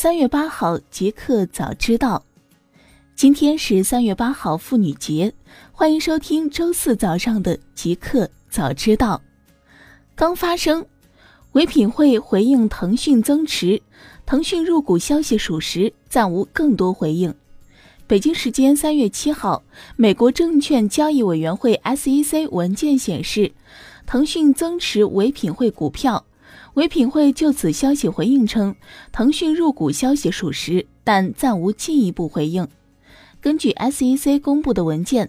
三月八号，杰克早知道。今天是三月八号妇女节，欢迎收听周四早上的杰克早知道。刚发生，唯品会回应腾讯增持，腾讯入股消息属实，暂无更多回应。北京时间三月七号，美国证券交易委员会 SEC 文件显示，腾讯增持唯品会股票。唯品会就此消息回应称，腾讯入股消息属实，但暂无进一步回应。根据 SEC 公布的文件，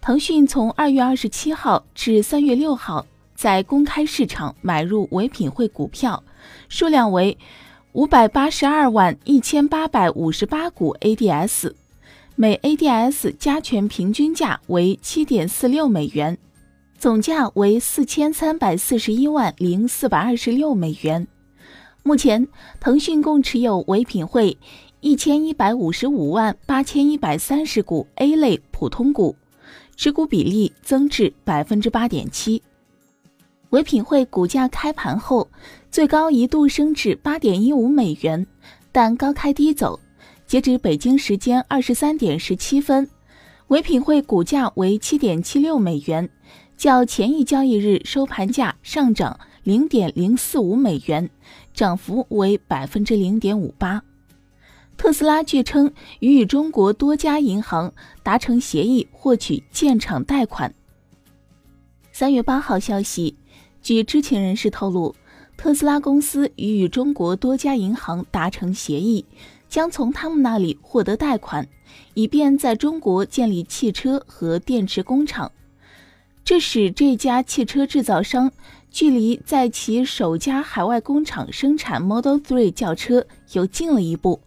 腾讯从二月二十七号至三月六号在公开市场买入唯品会股票，数量为五百八十二万一千八百五十八股 ADS，每 ADS 加权平均价为七点四六美元。总价为四千三百四十一万零四百二十六美元。目前，腾讯共持有唯品会一千一百五十五万八千一百三十股 A 类普通股，持股比例增至百分之八点七。唯品会股价开盘后最高一度升至八点一五美元，但高开低走。截止北京时间二十三点十七分，唯品会股价为七点七六美元。较前一交易日收盘价上涨零点零四五美元，涨幅为百分之零点五八。特斯拉据称已与中国多家银行达成协议，获取建厂贷款。三月八号消息，据知情人士透露，特斯拉公司已与中国多家银行达成协议，将从他们那里获得贷款，以便在中国建立汽车和电池工厂。这使这家汽车制造商距离在其首家海外工厂生产 Model 3轿车又近了一步。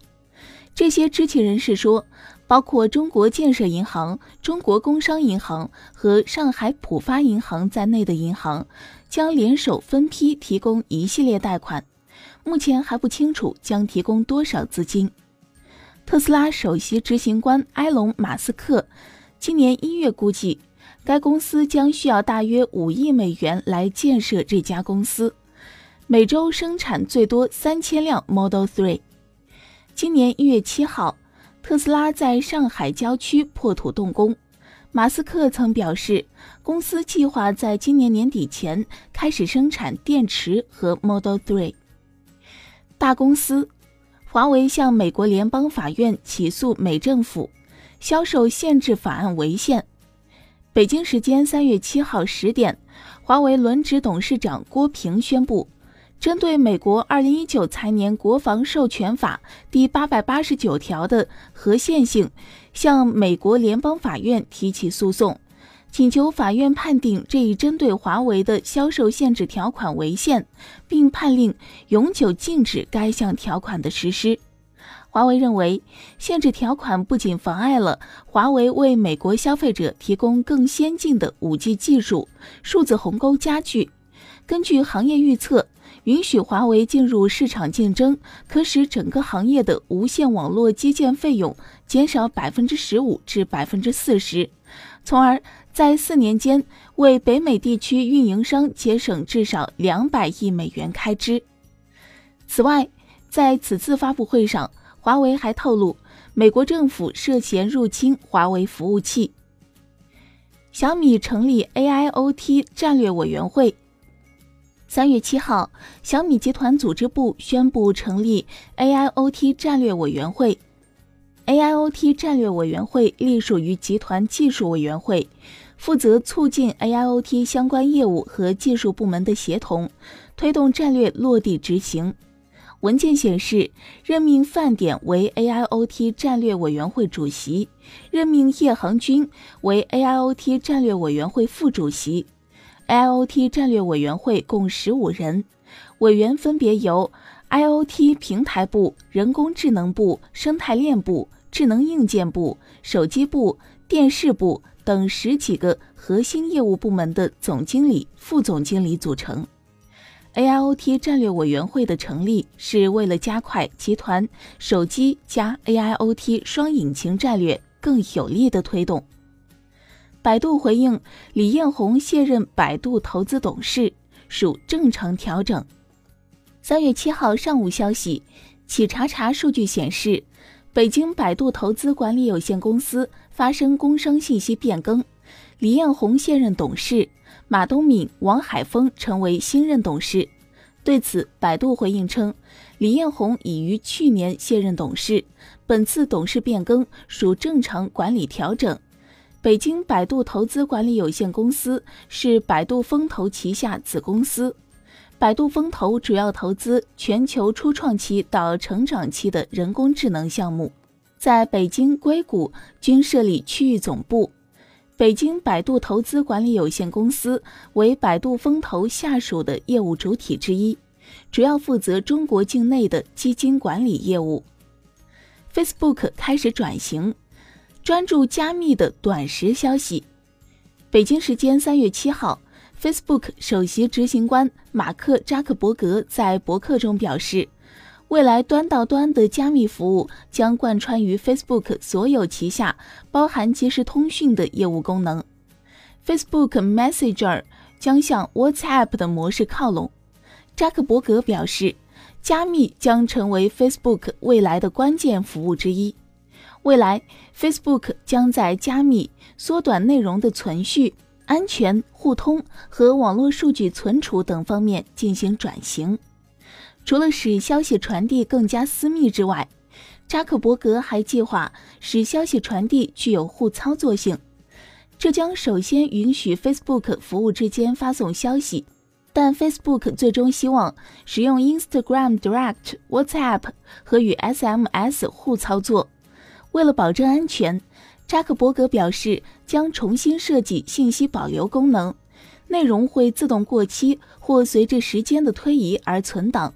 这些知情人士说，包括中国建设银行、中国工商银行和上海浦发银行在内的银行将联手分批提供一系列贷款，目前还不清楚将提供多少资金。特斯拉首席执行官埃隆·马斯克今年一月估计。该公司将需要大约五亿美元来建设这家公司，每周生产最多三千辆 Model 3。今年一月七号，特斯拉在上海郊区破土动工。马斯克曾表示，公司计划在今年年底前开始生产电池和 Model 3。大公司，华为向美国联邦法院起诉美政府，销售限制法案违宪。北京时间三月七号十点，华为轮值董事长郭平宣布，针对美国二零一九财年国防授权法第八百八十九条的合宪性，向美国联邦法院提起诉讼，请求法院判定这一针对华为的销售限制条款违宪，并判令永久禁止该项条款的实施。华为认为，限制条款不仅妨碍了华为为美国消费者提供更先进的 5G 技术，数字鸿沟加剧。根据行业预测，允许华为进入市场竞争，可使整个行业的无线网络基建费用减少百分之十五至百分之四十，从而在四年间为北美地区运营商节省至少两百亿美元开支。此外，在此次发布会上，华为还透露，美国政府涉嫌入侵华为服务器。小米成立 AIoT 战略委员会。三月七号，小米集团组织部宣布成立 AIoT 战略委员会。AIoT 战略委员会隶属于集团技术委员会，负责促进 AIoT 相关业务和技术部门的协同，推动战略落地执行。文件显示，任命范典为 AIoT 战略委员会主席，任命叶恒军为 AIoT 战略委员会副主席。AIoT 战略委员会共十五人，委员分别由 IoT 平台部、人工智能部、生态链部、智能硬件部、手机部、电视部等十几个核心业务部门的总经理、副总经理组成。AIoT 战略委员会的成立是为了加快集团手机加 AIoT 双引擎战略更有力的推动。百度回应李彦宏卸任百度投资董事属正常调整。三月七号上午消息，企查查数据显示，北京百度投资管理有限公司发生工商信息变更，李彦宏现任董事，马东敏、王海峰成为新任董事。对此，百度回应称，李彦宏已于去年卸任董事，本次董事变更属正常管理调整。北京百度投资管理有限公司是百度风投旗下子公司，百度风投主要投资全球初创期到成长期的人工智能项目，在北京、硅谷均设立区域总部。北京百度投资管理有限公司为百度风投下属的业务主体之一，主要负责中国境内的基金管理业务。Facebook 开始转型，专注加密的短时消息。北京时间三月七号，Facebook 首席执行官马克扎克伯格在博客中表示。未来端到端的加密服务将贯穿于 Facebook 所有旗下包含即时通讯的业务功能。Facebook Messenger 将向 WhatsApp 的模式靠拢。扎克伯格表示，加密将成为 Facebook 未来的关键服务之一。未来，Facebook 将在加密、缩短内容的存续、安全、互通和网络数据存储等方面进行转型。除了使消息传递更加私密之外，扎克伯格还计划使消息传递具有互操作性。这将首先允许 Facebook 服务之间发送消息，但 Facebook 最终希望使用 Instagram Direct、WhatsApp 和与 SMS 互操作。为了保证安全，扎克伯格表示将重新设计信息保留功能，内容会自动过期或随着时间的推移而存档。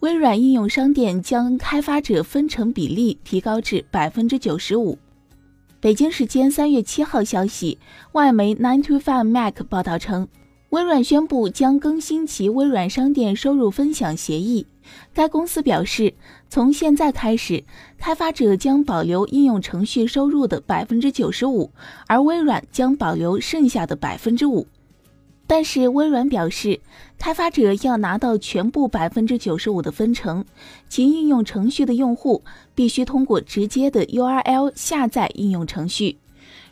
微软应用商店将开发者分成比例提高至百分之九十五。北京时间三月七号消息，外媒 Nine to Five Mac 报道称，微软宣布将更新其微软商店收入分享协议。该公司表示，从现在开始，开发者将保留应用程序收入的百分之九十五，而微软将保留剩下的百分之五。但是微软表示，开发者要拿到全部百分之九十五的分成。其应用程序的用户必须通过直接的 URL 下载应用程序。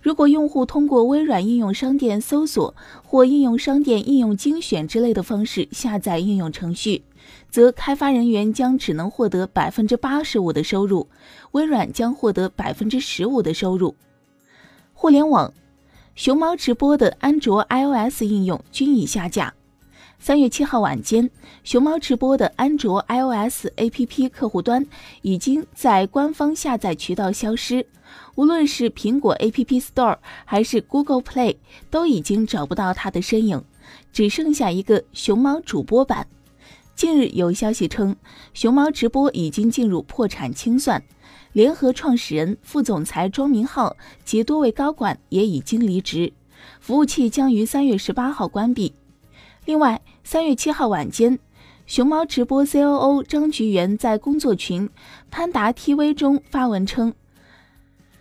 如果用户通过微软应用商店搜索或应用商店应用精选之类的方式下载应用程序，则开发人员将只能获得百分之八十五的收入，微软将获得百分之十五的收入。互联网。熊猫直播的安卓、iOS 应用均已下架。三月七号晚间，熊猫直播的安卓、iOS APP 客户端已经在官方下载渠道消失，无论是苹果 App Store 还是 Google Play，都已经找不到它的身影，只剩下一个熊猫主播版。近日有消息称，熊猫直播已经进入破产清算。联合创始人、副总裁庄明浩及多位高管也已经离职，服务器将于三月十八号关闭。另外，三月七号晚间，熊猫直播 COO 张菊元在工作群潘达 TV 中发文称，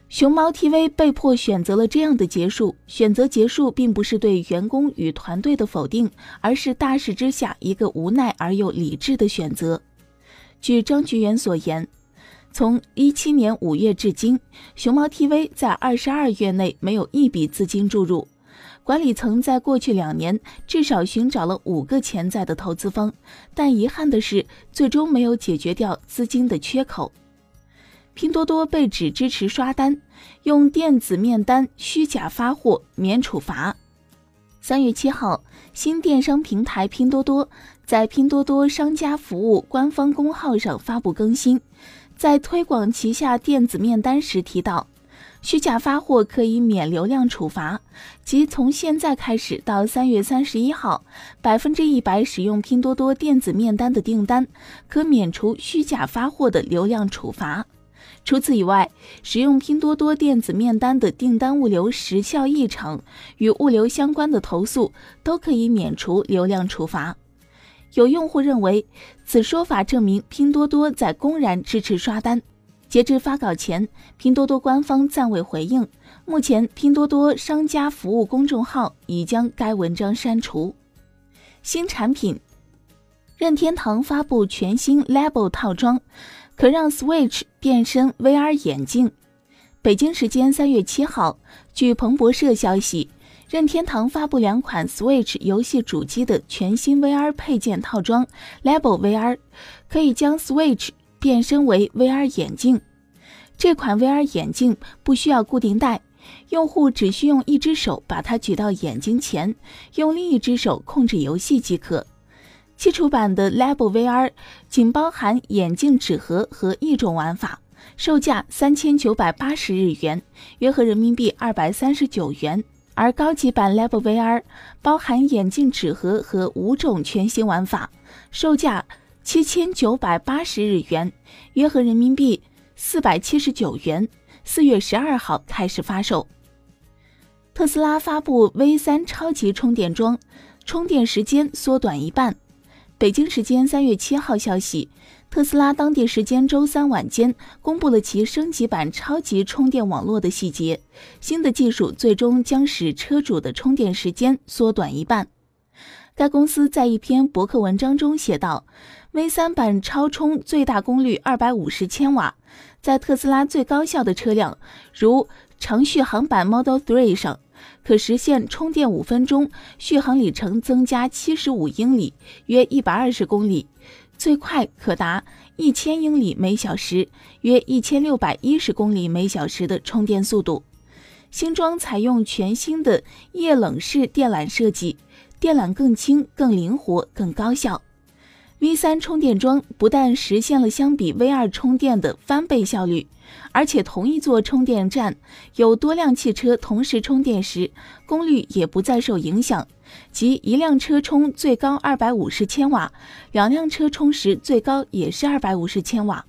熊猫 TV 被迫选择了这样的结束。选择结束并不是对员工与团队的否定，而是大势之下一个无奈而又理智的选择。据张菊元所言。从一七年五月至今，熊猫 TV 在二十二月内没有一笔资金注入。管理层在过去两年至少寻找了五个潜在的投资方，但遗憾的是，最终没有解决掉资金的缺口。拼多多被指支持刷单，用电子面单虚假发货免处罚。三月七号，新电商平台拼多多在拼多多商家服务官方公号上发布更新。在推广旗下电子面单时提到，虚假发货可以免流量处罚，即从现在开始到三月三十一号，百分之一百使用拼多多电子面单的订单可免除虚假发货的流量处罚。除此以外，使用拼多多电子面单的订单物流时效异常与物流相关的投诉都可以免除流量处罚。有用户认为，此说法证明拼多多在公然支持刷单。截至发稿前，拼多多官方暂未回应。目前，拼多多商家服务公众号已将该文章删除。新产品。任天堂发布全新 Label 套装，可让 Switch 变身 VR 眼镜。北京时间三月七号，据彭博社消息，任天堂发布两款 Switch 游戏主机的全新 VR 配件套装 Level VR，可以将 Switch 变身为 VR 眼镜。这款 VR 眼镜不需要固定带，用户只需用一只手把它举到眼睛前，用另一只手控制游戏即可。基础版的 Level VR 仅包含眼镜纸盒和一种玩法，售价三千九百八十日元，约合人民币二百三十九元。而高级版 Level VR 包含眼镜纸盒和五种全新玩法，售价七千九百八十日元，约合人民币四百七十九元。四月十二号开始发售。特斯拉发布 V 三超级充电桩，充电时间缩短一半。北京时间三月七号消息，特斯拉当地时间周三晚间公布了其升级版超级充电网络的细节。新的技术最终将使车主的充电时间缩短一半。该公司在一篇博客文章中写道：“V 三版超充最大功率二百五十千瓦，在特斯拉最高效的车辆，如长续航版 Model 3上。”可实现充电五分钟，续航里程增加七十五英里，约一百二十公里，最快可达一千英里每小时，约一千六百一十公里每小时的充电速度。新装采用全新的液冷式电缆设计，电缆更轻、更灵活、更高效。V 三充电桩不但实现了相比 V 二充电的翻倍效率，而且同一座充电站有多辆汽车同时充电时，功率也不再受影响，即一辆车充最高二百五十千瓦，两辆车充时最高也是二百五十千瓦。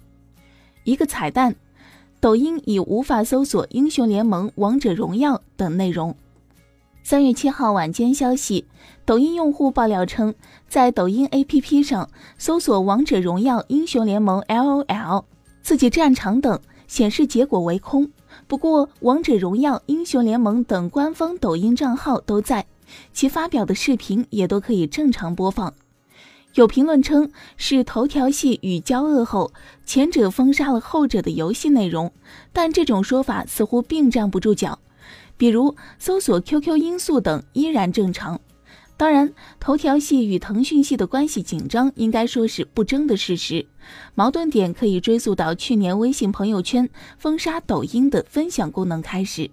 一个彩蛋：抖音已无法搜索《英雄联盟》《王者荣耀》等内容。三月七号晚间消息，抖音用户爆料称，在抖音 APP 上搜索《王者荣耀》《英雄联盟》LOL、刺激战场等，显示结果为空。不过，《王者荣耀》《英雄联盟》等官方抖音账号都在，其发表的视频也都可以正常播放。有评论称是头条系与交恶后，前者封杀了后者的游戏内容，但这种说法似乎并站不住脚。比如搜索 QQ 音速等依然正常。当然，头条系与腾讯系的关系紧张，应该说是不争的事实。矛盾点可以追溯到去年微信朋友圈封杀抖音的分享功能开始。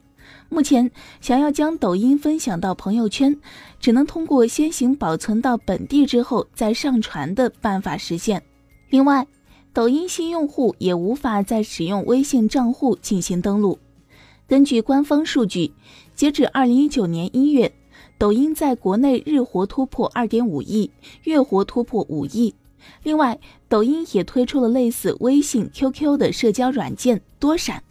目前，想要将抖音分享到朋友圈，只能通过先行保存到本地之后再上传的办法实现。另外，抖音新用户也无法再使用微信账户进行登录。根据官方数据，截止二零一九年一月，抖音在国内日活突破二点五亿，月活突破五亿。另外，抖音也推出了类似微信、QQ 的社交软件多闪。